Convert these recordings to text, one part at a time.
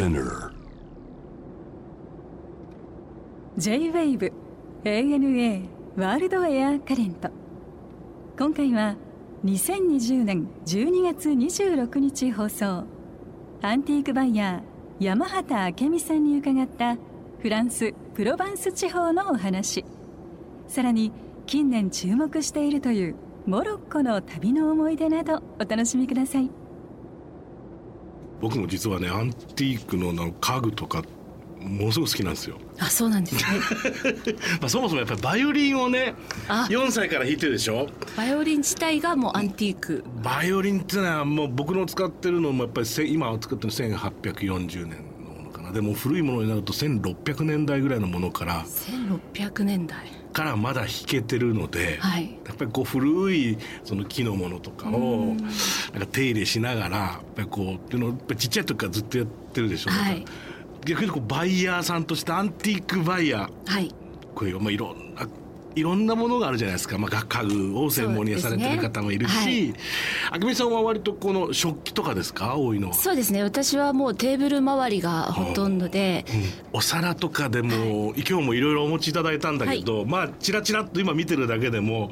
Spinner. J-WAVE ANA ワールドエアカレント今回は2020年12月26日放送。アンティークバイヤー山畑明美さんに伺ったフランスプロバンス地方のお話。さらに近年注目しているというモロッコの旅の思い出などお楽しみください。僕も実はねアンティークのなんか家具とかものすごく好きなんですよ。あそうなんですね。まあそもそもやっぱりバイオリンをねあ。4歳から弾いてるでしょ？バイオリン自体がもうアンティーク。バイオリンってのはもう僕の使ってるのもやっぱりせ今作ってるの1840年のものかな。でも古いものになると1600年代ぐらいのものから。1600年代からまだ弾けてるので、はい。やっぱりこう古いその木のものとかをなんか手入れしながらやっぱりこうっていうのをやっぱりちっちゃい時からずっとやってるでしょ、はい。逆にこうバイヤーさんとしてアンティークバイヤー。はい。こういう、まあ、いろんないろんなものがあるじゃないですか、まあ、家具を専門にされてる方もいるし、あくみさんは割とこの食器とかですか？多いのは。そうですね。私はもうテーブル周りがほとんどで。うん。お皿とかでも、今日もいろいろお持ちいただいたんだけど、まあチラチラっと今見てるだけでも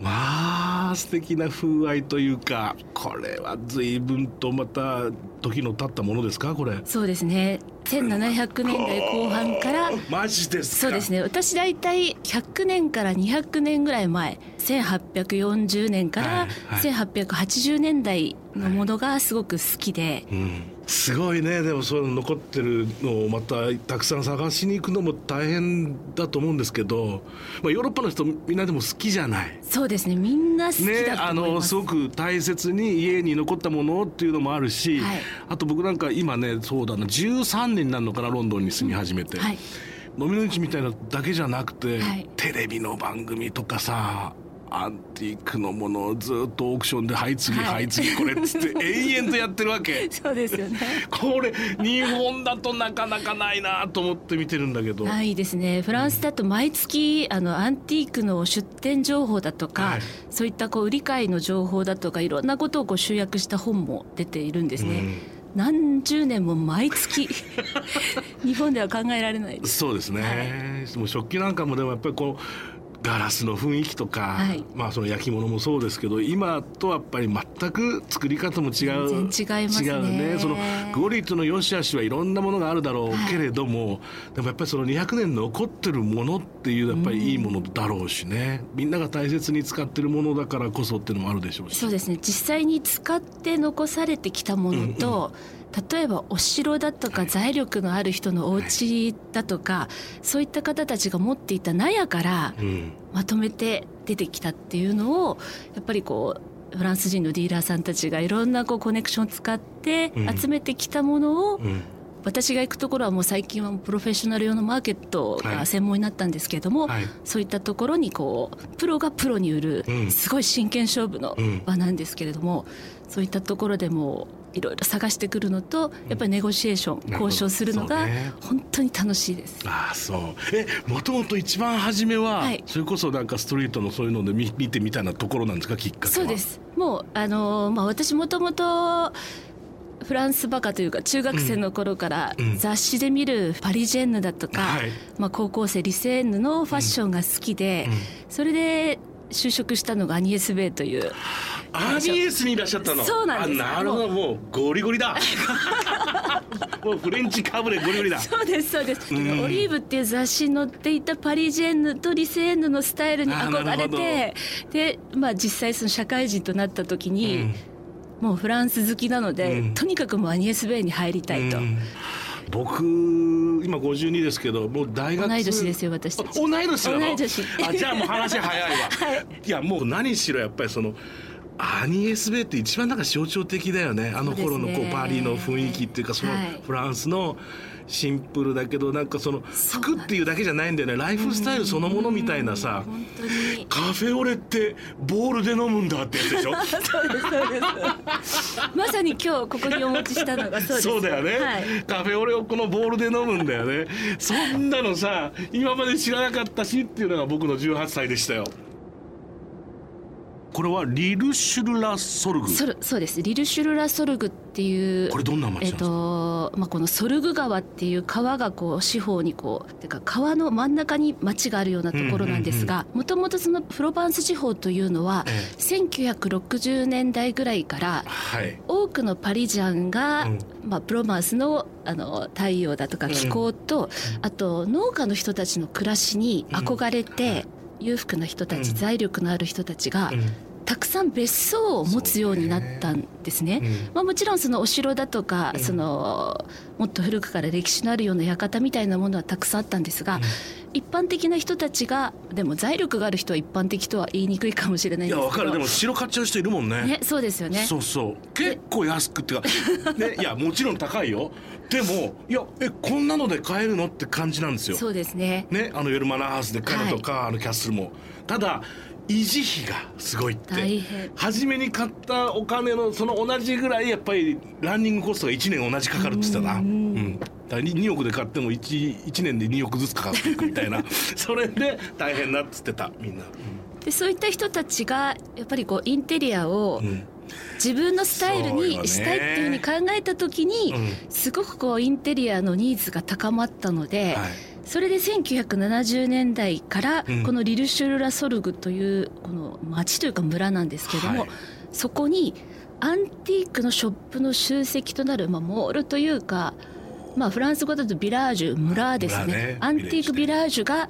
まあ素敵な風合いというかこれは随分とまた時の経ったものですかこれ？そうですね。1700年代後半から。マジですか？そうですね。私大体100年から200年ぐらい前1840年からはいはい。1880年代のものがすごく好きで、うん、すごいね。でもそういうの残ってるのをまたたくさん探しに行くのも大変だと思うんですけど、まあ、ヨーロッパの人みんなでも好きじゃない。そうですね。みんな好きね、だとあ思います、のすごく大切に家に残ったものっていうのもあるし、はい。あと僕なんか今ねそうだな13年になるのかなロンドンに住み始めて、はい。飲みの市みたいなのだけじゃなくて、はい。テレビの番組とかさアンティークのものをずっとオークションで「はい次はい。はい次これ」っつって 永遠とやってるわけ。そうですよね。これ日本だとなかなかないなと思って見てるんだけど、ないですね。フランスだと毎月あのアンティークの出店情報だとか、はい。そういったこう売り買いの情報だとかいろんなことをこう集約した本も出ているんですね、何十年も毎月 日本では考えられないそうですね、もう食器なんかもでもやっぱりこうガラスの雰囲気とか、はい。まあその焼き物もそうですけど今とやっぱり全く作り方も違う。全然違いますね。違うね。そのクオリティの良し悪しはいろんなものがあるだろうけれども、でもやっぱりその200年残ってるものっていうやっぱりいいものだろうしね、みんなが大切に使ってるものだからこそっていうのもあるでしょうし。そうですね。実際に使って残されてきたものと、例えばお城だとか財力のある人のお家だとか、そういった方たちが持っていた納屋からうん。まとめて出てきたっていうのをやっぱりこうフランス人のディーラーさんたちがいろんなこうコネクションを使ってうん。集めてきたものを、うん。私が行くところはもう最近はもうプロフェッショナル用のマーケットが専門になったんですけれども、はい。そういったところにこうプロがプロに売るうん。すごい真剣勝負のうん。場なんですけれども、そういったところでもいろいろ探してくるのとやっぱりネゴシエーション、なるほど。交渉するのが本当に楽しいです。ああそう。えもともと一番初めは、はい。それこそなんかストリートのそういうので見見てみたいなところなんですかきっかけは？そうです。もうあのーまあ私もともとフランスバカというか中学生の頃からうん。雑誌で見るパリジェンヌだとか、はい。まあ、高校生リセーヌのファッションが好きで、それで就職したのがアニエス・ベイという。アニエスにいらっしゃったの？そうなんです。あなるほど。もう。ゴリゴリだ。もうフレンチかぶれゴリゴリだ。そうですそうです、うん。オリーブっていう雑誌に載っていたパリジェンヌとリセーヌのスタイルに憧れてで、まあ、実際その社会人となった時に、もうフランス好きなので、うん。とにかくもうアニエス・ベイに入りたいと。うん僕今52ですけどもう大学同い年ですよ私同い年なの？同い年。あじゃあもう話早いわ、い、やもう何しろやっぱりそのアニエス・ベイって一番なんか象徴的だよね。あの頃のこそうパリの雰囲気っていうかそのはい。フランスのシンプルだけどなんかその服っていうだけじゃないんだよね。ライフスタイルそのものみたいなさ。カフェオレってボールで飲むんだってやつでしょ？そうですそうです。まさに今日ここにお持ちしたのがそうです。そうだよね、はい。カフェオレをこのボールで飲むんだよね。そんなのさ今まで知らなかったしっていうのが僕の18歳でしたよこれはリルシュルラソルグ？そるそうです。リルシュルラソルグっていうこれどんな町えっとまあ、このソルグ川っていう川がこう四方にこうてか川の真ん中に町があるようなところなんですがもともとそのプロバンス地方というのはえ1960年代ぐらいからはい。多くのパリジャンが、うん。まあ、プロバンスのあの太陽だとか気候と、あと農家の人たちの暮らしに憧れて、裕福な人たち、うん。財力のある人たちが、うんたくさん別荘を持つようになったんですね。うん。まあ、もちろんそのお城だとか、うん。そのもっと古くから歴史のあるような館みたいなものはたくさんあったんですが、一般的な人たちがでも財力がある人は一般的とは言いにくいかもしれないんですけど。いやわかる。でも城買っちゃう人いるもんね。ね、そうですよね。そうそう。結構安くっていうか。ねいやもちろん高いよ。でもいやえこんなので買えるのって感じなんですよ。そうですね。ねあの夜マナーハウスで買うのとか、あのキャッスルも。ただ維持費がすごいって。初めに買ったお金のその同じぐらいやっぱりランニングコストが1年同じかかるって言ってたな。うんだから 2, 億で買っても 1, 1年で2億ずつかかっていくみたいな。それで大変だっつってたみんな、でそういった人たちがやっぱりこうインテリアを自分のスタイルにしたいっていうふうに考えた時に、うん。すごくこうインテリアのニーズが高まったので、はいそれで1970年代からうん。このリルシュルラソルグというこの町というか村なんですけども、はい。そこにアンティークのショップの集積となる、まあ、モールというか、まあ、フランス語だとビラージュ村ですね。村ね。アンティークビラージュが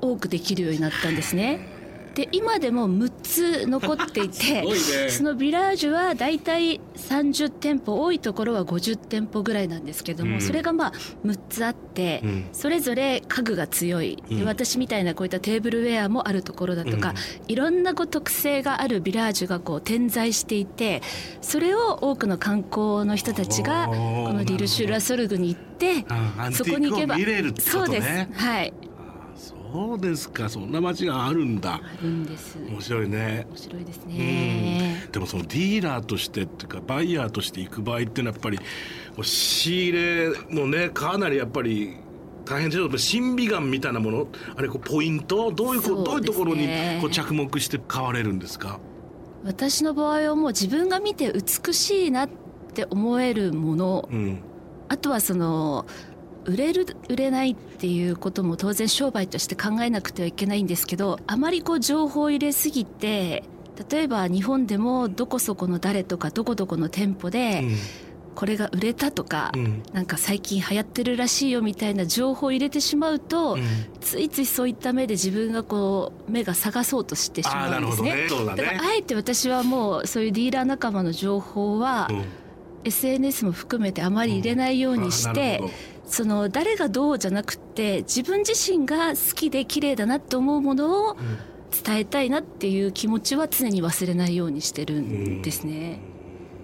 多くできるようになったんですね。で今でも6つ残っていて ね。そのビラージュはだいたい30店舗多いところは50店舗ぐらいなんですけども、うん。それがまあ6つあって、うん。それぞれ家具が強い、でうん。私みたいなこういったテーブルウェアもあるところだとか、いろんなこう特性があるビラージュがこう点在していてそれを多くの観光の人たちがこのリルシュラソルグに行ってそこに行けばそうです。ねはいそうですか。そんな街があるんだ。あるんです。面白いね。面白いですうねん。でもそのディーラーとしてっていうかバイヤーとして行く場合っていうのはやっぱり仕入れのねかなりやっぱり大変でしょ審美眼みたいなもの？あれこうポイント？どういううどういうところにこう着目して買われるんですか？私の場合はもう自分が見て美しいなって思えるもの。うん。あとはその売れる売れないっていうことも当然商売として考えなくてはいけないんですけどあまりこう情報を入れすぎて例えば日本でもどこそこの誰とかどこどこの店舗でこれが売れたとか、うん。なんか最近流行ってるらしいよみたいな情報を入れてしまうと、うん。ついついそういった目で自分がこう目が探そうとしてしまうんですね。ね。そうだだからねあえて私はもうそういうディーラー仲間の情報は、うん。SNS も含めてあまり入れないようにして、あなるほどその誰がどうじゃなくって自分自身が好きで綺麗だなと思うものを伝えたいなっていう気持ちは常に忘れないようにしてるんですね。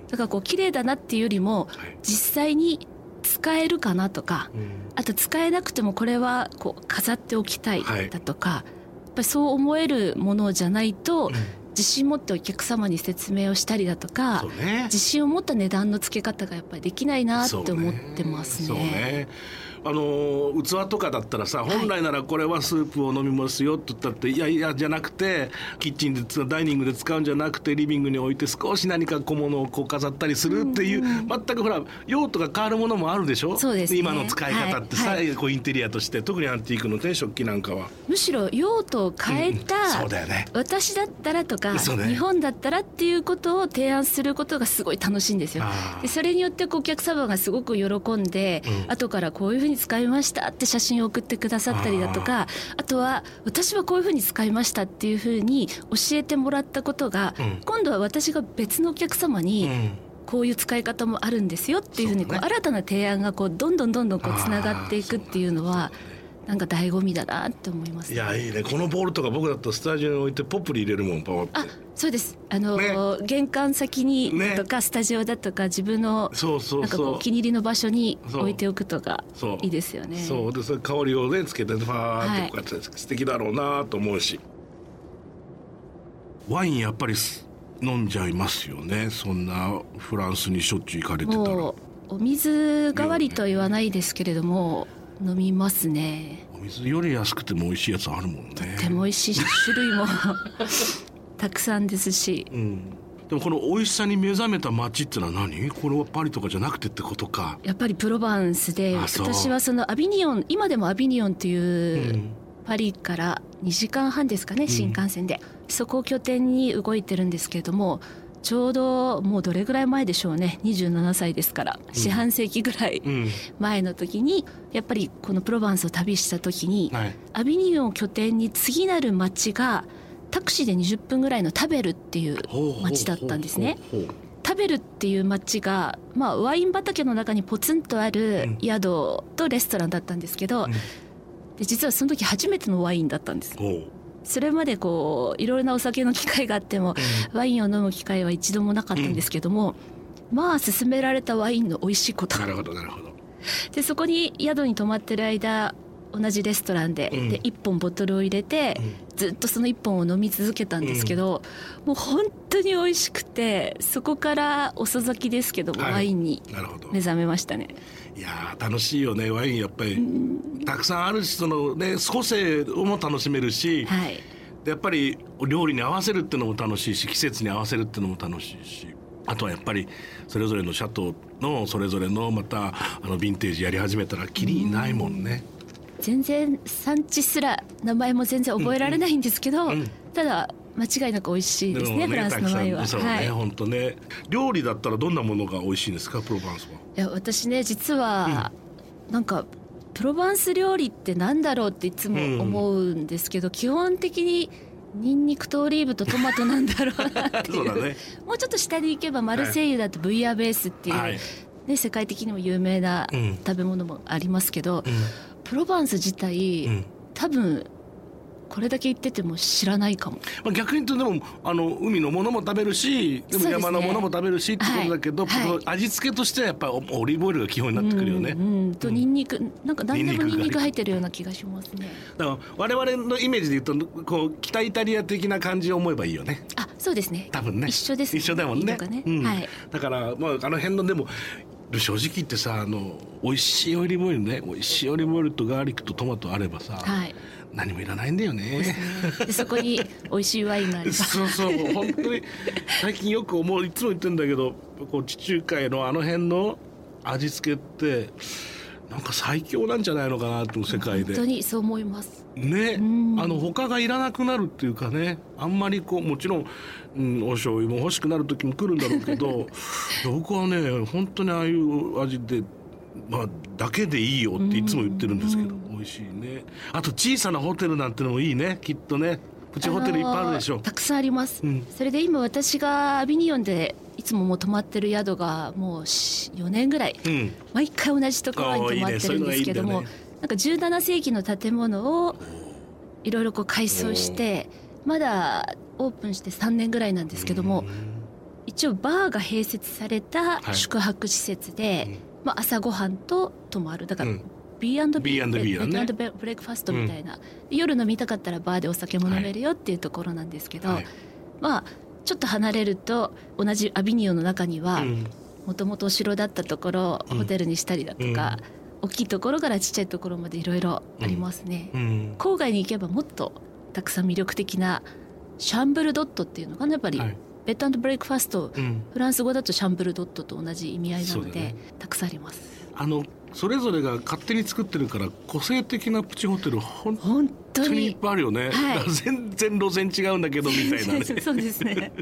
だからこう綺麗だなっていうよりもはい実際に使えるかなとかうん。あと使えなくてもこれはこう飾っておきたいはいだとか、やっぱりそう思えるものじゃないとうん自信持ってお客様に説明をしたりだとかね自信を持った値段の付け方がやっぱりできないなって思ってますね。あの器とかだったらさ本来ならこれはスープを飲みますよって言ったって、い、やいやじゃなくてキッチンでつダイニングで使うんじゃなくてリビングに置いて少し何か小物をこう飾ったりするっていう、全くほら用途が変わるものもあるでしょ？そうですね。今の使い方ってさ、はい。こうインテリアとして特にアンティークのね食器なんかは。むしろ用途を変えた、そうだよね。私だったらとか、ね。日本だったらっていうことを提案することがすごい楽しいんですよ。でそれによってお客様がすごく喜んで、うん。後からこういうふうに使いましたって写真を送ってくださったりだとかあとは私はこういうふうに使いましたっていうふうに教えてもらったことが、うん。今度は私が別のお客様に、うん。こういう使い方もあるんですよっていうふうにこう新たな提案がこうどんどんどんどんこうつながっていくっていうのはなんか醍醐味だなって思います、いやいいね。このボールとか僕だとスタジオに置いてポップに入れるもんパワーってあそうです。あの、ね。玄関先にね。とか、スタジオだとか自分のそうそうなんかこそう気に入りの場所に置いておくとかそう。いいですよね。そう。でそれ香りをねつけてファーってこうやって素敵だろうなと思うし、ワインやっぱりす飲んじゃいますよね。そんなフランスにしょっちゅう行かれてたら。もうお水代わりとは言わないですけれども飲みますね。お水より安くても美味しいやつあるもんね。とても美味しいし種類も たくさんですし。うん。でもこの美味しさに目覚めた街ってのは何？これはパリとかじゃなくてってことか。やっぱりプロバンスで私はそのアビニオン今でもアビニオンという、うん。パリから2時間半ですかね新幹線で、そこを拠点に動いてるんですけれどもちょうどもうどれぐらい前でしょうね。27歳ですから。四半世紀ぐらいうん。前の時にやっぱりこのプロバンスを旅した時に、はい。アビニオンを拠点に次なる町がタクシーで20分ぐらいのタベルっていう町だったんですね。タベルっていう町が、まあ、ワイン畑の中にポツンとある宿とレストランだったんですけど、うん。で実はその時初めてのワインだったんです。ほうそれまでこういろいろなお酒の機会があっても、ワインを飲む機会は一度もなかったんですけども、まあ勧められたワインの美味しいこと。なるほどなるほど。でそこに宿に泊まってる間同じレストランで,、うん。で1本ボトルを入れて、ずっとその1本を飲み続けたんですけど、もう本当に美味しくてそこから遅咲きですけどワインになるほど。目覚めましたね。いやー楽しいよねワインやっぱり。たくさんあるしそのね個性も楽しめるし、はい。でやっぱり料理に合わせるっていうのも楽しいし季節に合わせるっていうのも楽しいしあとはやっぱりそれぞれのシャトーのそれぞれのまたあのヴィンテージやり始めたらきりないもんね。全然産地すら名前も全然覚えられないんですけど、うんただ間違いなく美味しいですねもフランスのワインは。ね、はい、い本当ね。料理だったらどんなものが美味しいんですか？プロヴァンスは。や私ね実は、なんかプロバンス料理ってなんだろうっていつも思うんですけど、基本的にニンニクとオリーブとトマトなんだろうなっていう。そうだね。もうちょっと下に行けばマルセイユだとブイヤベースっていう、はい。ね、世界的にも有名なうん。食べ物もありますけど、うプロバンス自体、ん。うん。多分これだけ言ってても知らないかも。まあ、逆に言うとでもあの海のものも食べるしでも山のものも食べるしってことだけど、はいはい味付けとしてはやっぱオオリーブオイルが基本になってくるよね。うんうんとニンニクなんか何でもニンニク入ってるような気がしますね。だから我々のイメージで言うとこう北イタリア的な感じを思えばいいよねあそうですね。多分ね一緒ですね一緒だもんねねうんはいだから、まあ、あの辺のでも正直言ってさあの美味しいオリーブオイルね美味しいオリーブオイルとガーリックとトマトあればさ、はい。何もいらないんだよね。でそこに美味しいワインがあります。そうそう本当に最近よく思ういつも言ってんだけどこう地中海のあの辺の味付けってなんか最強なんじゃないのかなと世界で。本当にそう思います。ね。うん。あの他がいらなくなるっていうかね。あんまりこうもちろん、うん、お醤油も欲しくなる時も来るんだろうけど 僕はね本当にああいう味で。まあ、だけでいいよっていつも言ってるんですけど、美味しいね。あと小さなホテルなんてのもいいねきっとね。プチホテルいっぱいあるでしょ。のーたくさんあります。うん。それで今私がアビニオンでいつももう泊まってる宿がもう4年ぐらい。うん。毎回同じところに泊まってるんですけどもねね。なんか17世紀の建物をいろいろこう改装してまだオープンして3年ぐらいなんですけども一応バーが併設されたはい。宿泊施設で、まあ、朝ごはんと泊まる。だから、うん。B&B ドブレックファストみたいな、で夜飲みたかったらバーでお酒も飲めるよっていうところなんですけど、はいまあちょっと離れると同じアビニオンの中にはうん。もともとお城だったところをうん。ホテルにしたりだとか、大きいところからちっちゃいところまでいろいろありますね、うん。郊外に行けばもっとたくさん魅力的なシャンブルドットっていうのがねやっぱり、はい。ベッドブレイクファストうん。フランス語だとシャンブルドットと同じ意味合いなので、ね。たくさんあります。あのそれぞれが勝手に作ってるから個性的なプチホテル本本当当に。いっにぱいあるよね、はい。全然路線違うんだけどみたいな ね。そうですね。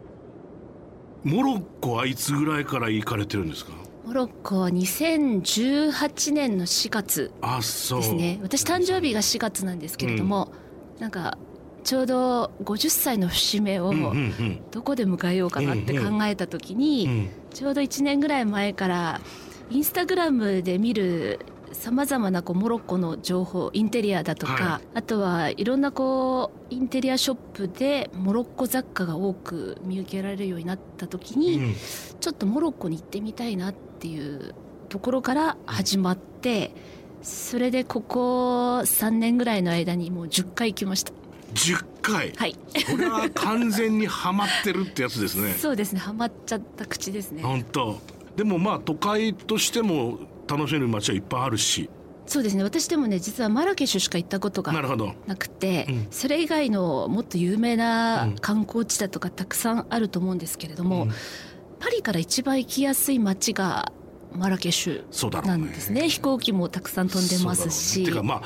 モロッコはいつぐらいから行かれてるんですか？モロッコは2018年の4月ですね。私誕生日が4月なんですけれども、なんかちょうど50歳の節目をうんうんうん。どこで迎えようかなって考えた時に、うんちょうど1年ぐらい前からインスタグラムで見るさまざまなこうモロッコの情報インテリアだとか、はあとはいろんなこうインテリアショップでモロッコ雑貨が多く見受けられるようになった時に、うん。ちょっとモロッコに行ってみたいなっていうところから始まってそれでここ3年ぐらいの間にもう10回行きました。10回、はい。これは完全にハマってるってやつですね。そうですね。ハマっちゃった口ですね。本当でもまあ都会としても楽しめる街はいっぱいあるし。そうですね。私でもね実はマラケシュしか行ったことがなくて、うん。それ以外のもっと有名うなん観光地だとかたくさんあると思うんですけれども、うん。パリから一番行きやすい街がマラケシュなんですね。飛行機もたくさん飛んでますし、ね。てかまあ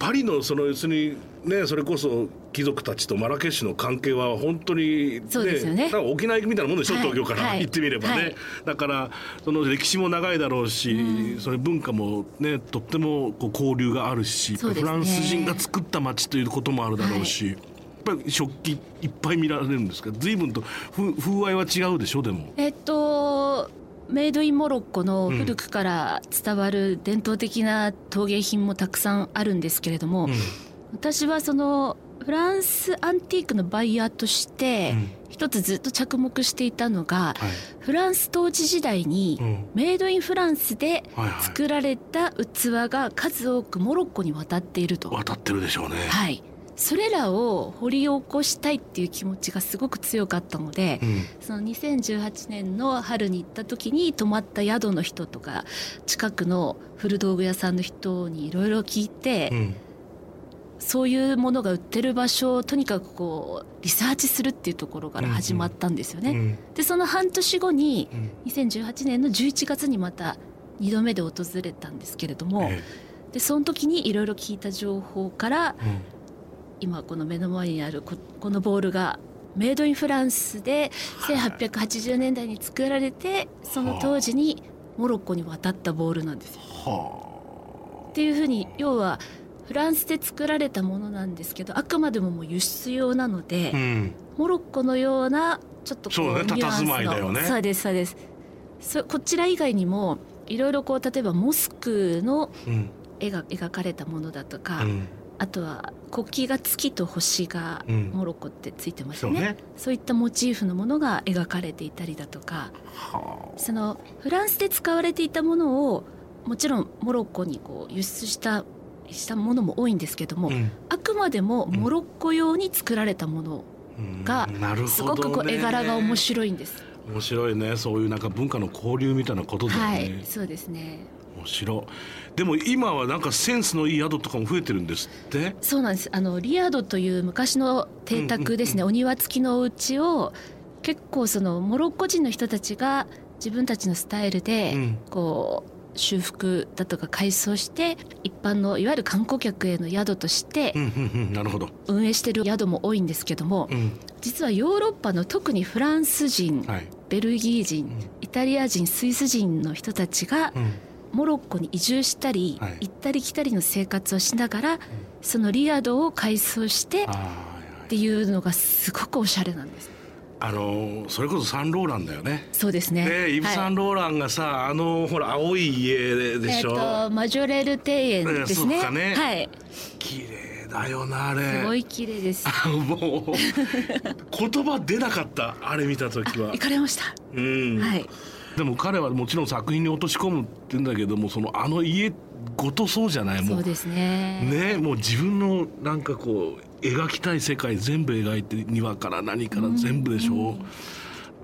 パリのその要するにねそれこそ貴族たちとマラケシュの関係は本当に、ね、そうですよね。沖縄行くみたいなもんでしょ、はい。東京からはい。行ってみればね、はい。だからその歴史も長いだろうし、それ文化もねとってもこう交流があるし、ね。フランス人が作った街ということもあるだろうし、やっぱり食器いっぱい見られるんですか？随分と風風合いは違うでしょでも。えっとメイドインモロッコの古くから伝わる伝統的な陶芸品もたくさんあるんですけれども、うん。私はそのフランスアンティークのバイヤーとしてうん。一つずっと着目していたのが、はい。フランス統治時代にうん。メイドインフランスで作られた器が数多くモロッコに渡っていると。渡ってるでしょうね。はい。それらを掘り起こしたいっていう気持ちがすごく強かったので、うん。その2018年の春に行った時に泊まった宿の人とか近くの古道具屋さんの人にいろいろ聞いて、うんそういうものが売ってる場所をとにかくこうリサーチするっていうところから始まったんですよね。うん。でその半年後にうん。2018年の11月にまた2度目で訪れたんですけれども、えでその時にいろいろ聞いた情報からえうん。今この目の前にあるここのボールがメイドインフランスで1880年代に作られてその当時にモロッコに渡ったボールなんですよ。はっていうふうに要はフランスで作られたものなんですけどあくまでももう輸出用なので、あうん。モロッコのようなちょっとこそうねニュアンスの佇まいだよね。そうですそうです。そこちら以外にもいろいろこう例えばモスクのうん。絵が描かれたものだとか、うん。あとは国旗が月と星がうん。モロッコってついてますね,、そうね。そういったモチーフのものが描かれていたりだとか。はそのフランスで使われていたものをもちろんモロッコにこう輸出したしたものも多いんですけども、あうん。あくまでもモロッコ用に作られたものうん。がすごくこう絵柄が面白いんです。面白いね。そういうなんか文化の交流みたいなことだよね、はい、そうですね。面白い。でも今はなんかセンスのいい宿とかも増えてるんですって？そうなんです。あのリアドという昔の邸宅ですね、お庭付きのお家を結構そのモロッコ人の人たちが自分たちのスタイルでうん。こう修復だとか改装して一般のいわゆる観光客への宿として運営してる宿も多いんですけどもうん。実はヨーロッパの特にフランス人はい。ベルギー人イタリア人スイス人の人たちがうん。モロッコに移住したり、はい。行ったり来たりの生活をしながら、そのリアドを改装してあっていうのがすごくおしゃれなんです。ああのそれこそサンローランだよねそうですね。ねイブ・サンローランがさ、あのほら青い家でえっ、しょ、とマジョレール庭園ですね。ねはい。綺麗だよなあれすごい綺麗です。もう言葉出なかったあれ見た時は行かれました？うん、はい。でも彼はもちろん作品に落とし込むって言うんだけどもそのあの家ごとそうじゃない？もそううですね。ねもう自分のなんかこう描きたい世界全部描いて庭から何から全部でしょ、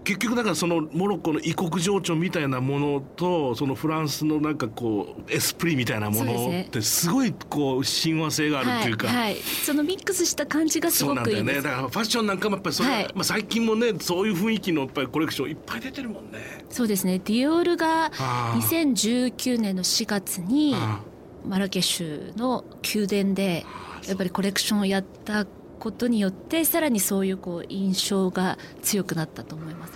結局だからそのモロッコの異国情緒みたいなものとそのフランスのなんかこうエスプリみたいなものってすごいこう親和性があるっていうか、はい、はい、そのミックスした感じがすそうごなんだよね。だからファッションなんかもやっぱりそれ、はい。まあ、最近もねそういう雰囲気のやっぱりコレクションいっぱい出てるもんね。そうですね。ディオールがあー2019年の4月にあマラケシュの宮殿でやっぱりコレクションをやったことによってさらにそういうこう印象が強くなったと思います。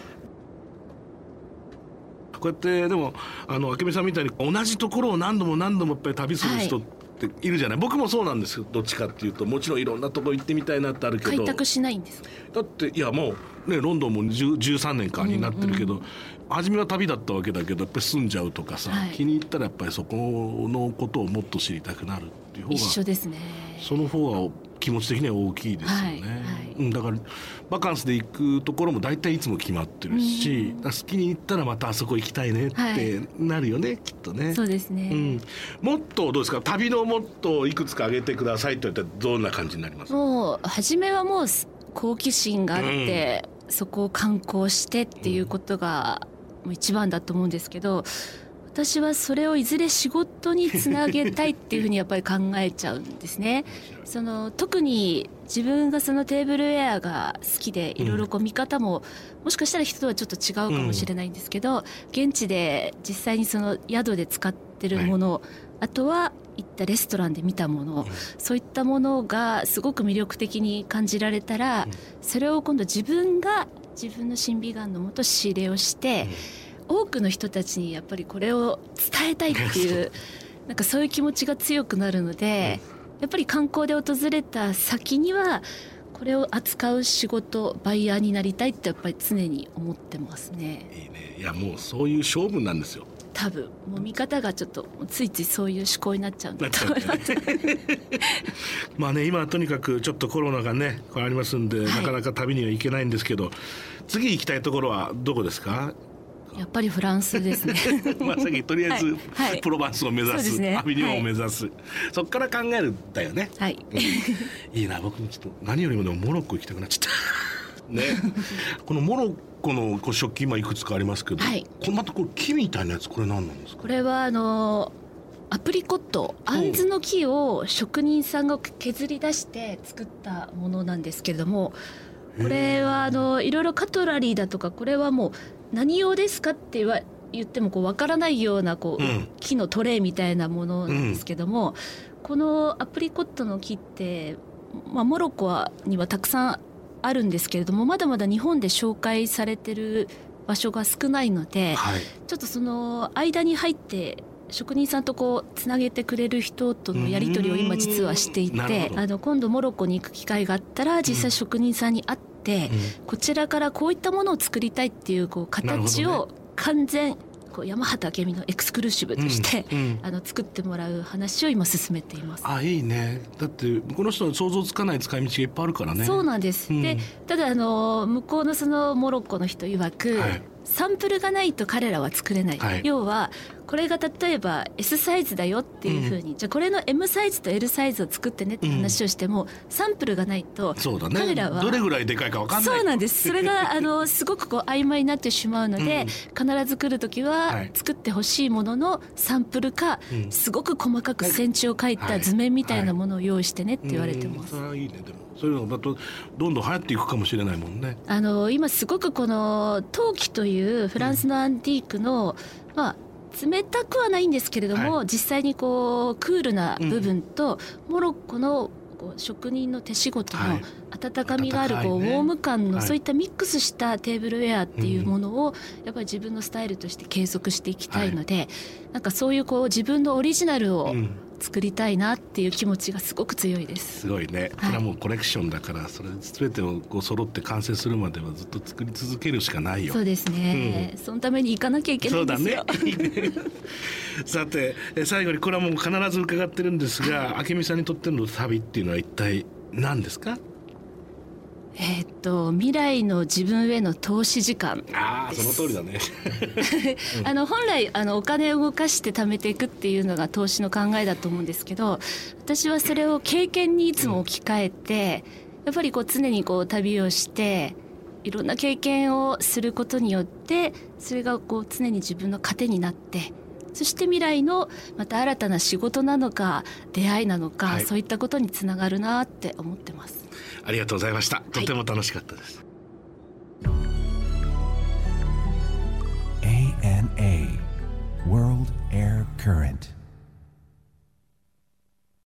こうやってでもあの明美さんみたいに同じところを何度も何度もやっぱり旅する人ってい。るじゃない、僕もそうなんですよ。どっちかっていうと。もちろんいろんなとこ行ってみたいなってあるけど。開拓しないんです。だっていやもうねロンドンも10 13年間になってるけど、初めは旅だったわけだけどやっぱり住んじゃうとかさ、はい。気に入ったらやっぱりそこのことをもっと知りたくなるっていう方が一緒ですね。その方が気持ち的には大きいですよね、はいはい。うん、だからバカンスで行くところも大体いつも決まってるし、だから好きに行ったらまたあそこ行きたいねってなるよね、きっとね。そうですね。うん、もっとどうですか？旅のもっといくつか挙げてくださいと言ったらどんな感じになります？もう初めはもう好奇心があって、そこを観光してっていうことが一番だと思うんですけど私はそれをいずれ仕事につなげたいっていうふうにやっぱり考えちゃうんですね。その特に自分がそのテーブルウェアが好きでいろいろこう見方も、もしかしたら人とはちょっと違うかもしれないんですけど、現地で実際にその宿で使ってるもの、あとは行ったレストランで見たもの、そういったものがすごく魅力的に感じられたら、それを今度自分が自分の審美眼のもと仕入れをして、多くの人たちにやっぱりこれを伝えたいっていう なんかそういう気持ちが強くなるので、やっぱり観光で訪れた先にはこれを扱う仕事バイヤーになりたいってやっぱり常に思ってますね。いいねいやもうそういう勝負なんですよ。多分もう見方がちょっとついついそういう思考になっちゃうんだと思います。まあね今はとにかくちょっとコロナがねこれありますんで、はい、なかなか旅には行けないんですけど次行きたいところはどこですか？やっぱりフランスですね。まあさっきとりあえず、はい、プロバンスを目指す、ね、アビニョンを目指す、はい、そっから考えるんだよね。はい、うん、いいな僕もちょっと何よりもでもモロッコ行きたくなっちゃった。ね。このモロッコのこう食器今いくつかありますけど、はい、これまたこれ木みたいなやつこれ何なんですか？これはあのアプリコットあん。ずの木を職人さんが削り出して作ったものなんですけれどもこれはあのいろいろカトラリーだとかこれはもう何用ですかって言わ言ってもこう分からないようなこう、うん、木のトレイみたいなものなんですけども、うん、このアプリコットの木って、まあ、モロッコはにはたくさんあるんですけれどもまだまだ日本で紹介されてる場所が少ないので、はい、ちょっとその間に入って職人さんとこうつなげてくれる人とのやり取りを今実はしていてあの今度モロッコに行く機会があったら実際職人さんに会って、うん、こちらからこういったものを作りたいっていうこう形を完全こう山畑明美のエクスクルーシブとして、うんうん、あの作ってもらう話を今進めています。あいいね。だってこの人は想像つかない使い道がいっぱいあるからね。そうなんです。うん、でただあの向こうのそのモロッコの人曰く、はい、サンプルがないと彼らは作れない。はい、要はこれが例えば S サイズだよっていうふうに、うん、じゃあこれの M サイズと L サイズを作ってねって話をしても、うん、サンプルがないと彼らは、ね、どれぐらいでかいか分かんない。そうなんです。それが あのすごくこう曖昧になってしまうので、うん、必ず来る時は作ってほしいもののサンプルか、すごく細かく線地を書いた図面みたいなものを用意してねって言われてます。はい。はい、いいね。でもそういうのだとどんどん流行っていくかもしれないもんね。あの今すごくこの陶器というフランスのアンティークの、まあ冷たくはないんですけれども、はい、実際にこうクールな部分と、うん、モロッコのこう職人の手仕事の温かみがあるこう、ね、ウォーム感の、そういったミックスしたテーブルウェアっていうものを、やっぱり自分のスタイルとして継続していきたいので、はい、なんかそういうこう自分のオリジナルを、作りたいなっていう気持ちがすごく強いです。すごいね、これはもうコレクションだからそれ全てをこう揃って完成するまではずっと作り続けるしかないよ。そうですね、うん、そのために行かなきゃいけないんですよ。そうだね。さて最後にこれはもう必ず伺ってるんですが明美さんにとっての旅っていうのは一体何ですか？えー、っと未来の自分への投資時間ああその通りだね。あの本来あのお金を動かして貯めていくっていうのが投資の考えだと思うんですけど私はそれを経験にいつも置き換えて、うん、やっぱりこう常にこう旅をしていろんな経験をすることによってそれがこう常に自分の糧になってそして未来のまた新たな仕事なのか出会いなのか、はい、そういったことにつながるなって思ってます。ありがとうございました。とても楽しかったです、ANA World Air Current